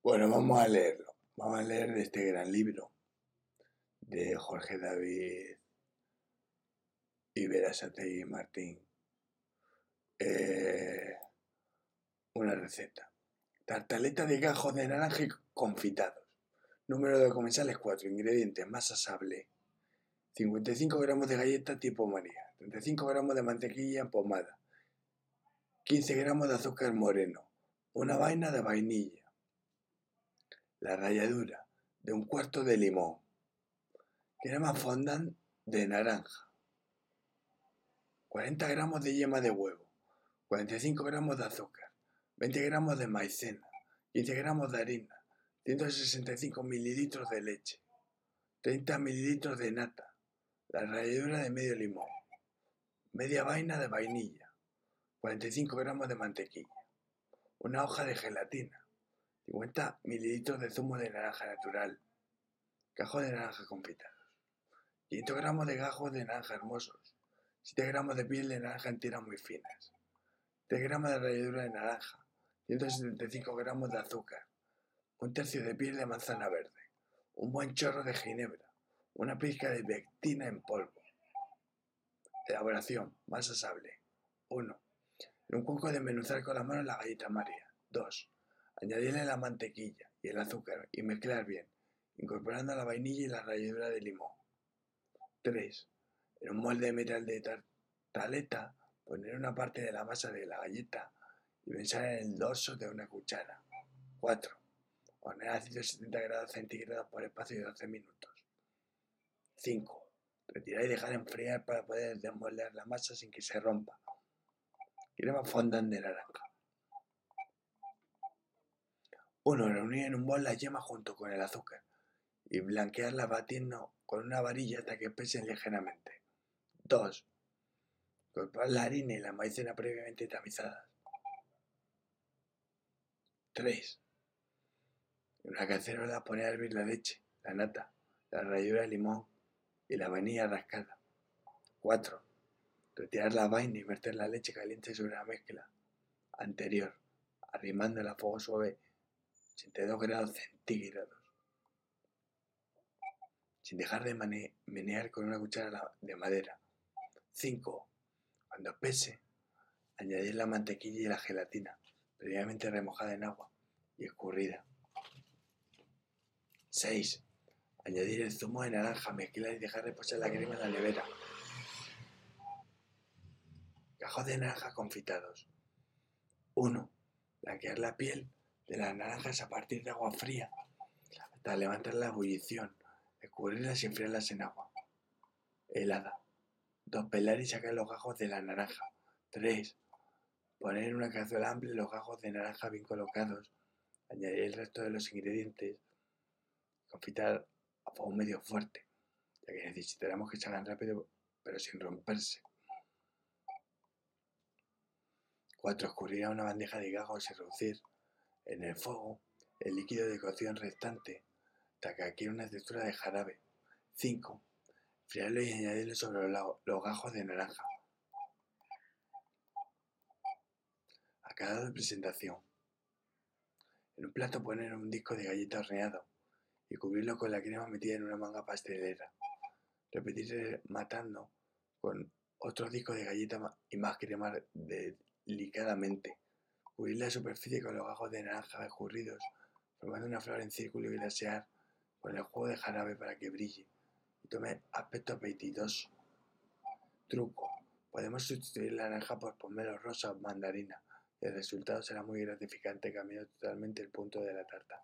Bueno, vamos a leerlo. Vamos a leer este gran libro de Jorge David y Martín. Eh, una receta. Tartaleta de gajos de naranja confitados. Número de comensales 4. Ingredientes. Masa sable. 55 gramos de galleta tipo María. 35 gramos de mantequilla pomada. 15 gramos de azúcar moreno. Una vaina de vainilla la ralladura de un cuarto de limón, crema fondant de naranja, 40 gramos de yema de huevo, 45 gramos de azúcar, 20 gramos de maicena, 15 gramos de harina, 165 mililitros de leche, 30 mililitros de nata, la ralladura de medio limón, media vaina de vainilla, 45 gramos de mantequilla, una hoja de gelatina, 50 mililitros de zumo de naranja natural, gajos de naranja confitados, 500 gramos de gajos de naranja hermosos, 7 gramos de piel de naranja entera muy finas, 3 gramos de ralladura de naranja, 175 gramos de azúcar, un tercio de piel de manzana verde, un buen chorro de ginebra, una pizca de pectina en polvo. Elaboración, masa sable. 1. En un cuenco de menuzar con la mano la galleta María. 2. Añadirle la mantequilla y el azúcar y mezclar bien, incorporando la vainilla y la ralladura de limón. 3. En un molde de metal de tartaleta, poner una parte de la masa de la galleta y pensar en el dorso de una cuchara. 4. Hornear a 170 grados centígrados por espacio de 12 minutos. 5. Retirar y dejar enfriar para poder desmoldear la masa sin que se rompa. Crema fondant de naranja. 1. Reunir en un bol la yema junto con el azúcar y blanquearla batiendo con una varilla hasta que pesen ligeramente. 2. Incorporar la harina y la maicena previamente tamizadas. 3. En una cacerola poner a hervir la leche, la nata, la ralladura de limón y la vainilla rascada. 4. Retirar la vaina y verter la leche caliente sobre la mezcla anterior, arrimándola a fuego suave 82 grados centígrados, sin dejar de menear con una cuchara de madera. 5. Cuando pese, añadir la mantequilla y la gelatina, previamente remojada en agua y escurrida. 6. Añadir el zumo de naranja, mezclar y dejar reposar la crema en la nevera. Cajos de naranja confitados. 1. Blanquear la piel de las naranjas a partir de agua fría hasta levantar la ebullición, escurrirlas y enfriarlas en agua helada. 2. Pelar y sacar los gajos de la naranja. 3. Poner en una cazuela amplia los gajos de naranja bien colocados. Añadir el resto de los ingredientes. Confitar a fuego medio fuerte, ya que necesitaremos que salgan rápido pero sin romperse. 4. Escurrir a una bandeja de gajos y reducir en el fuego el líquido de cocción restante hasta adquiere una textura de jarabe. 5. Friarlo y añadirlo sobre los, gajos de naranja. Acabado de presentación. En un plato poner un disco de galleta horneado y cubrirlo con la crema metida en una manga pastelera. Repetir matando con otro disco de galleta y más crema delicadamente. Cubrir la superficie con los gajos de naranja escurridos, formando una flor en círculo y glasear con el juego de jarabe para que brille y tome aspecto apetitoso. Truco. Podemos sustituir la naranja por pomelo rosa o mandarina. El resultado será muy gratificante cambiando totalmente el punto de la tarta.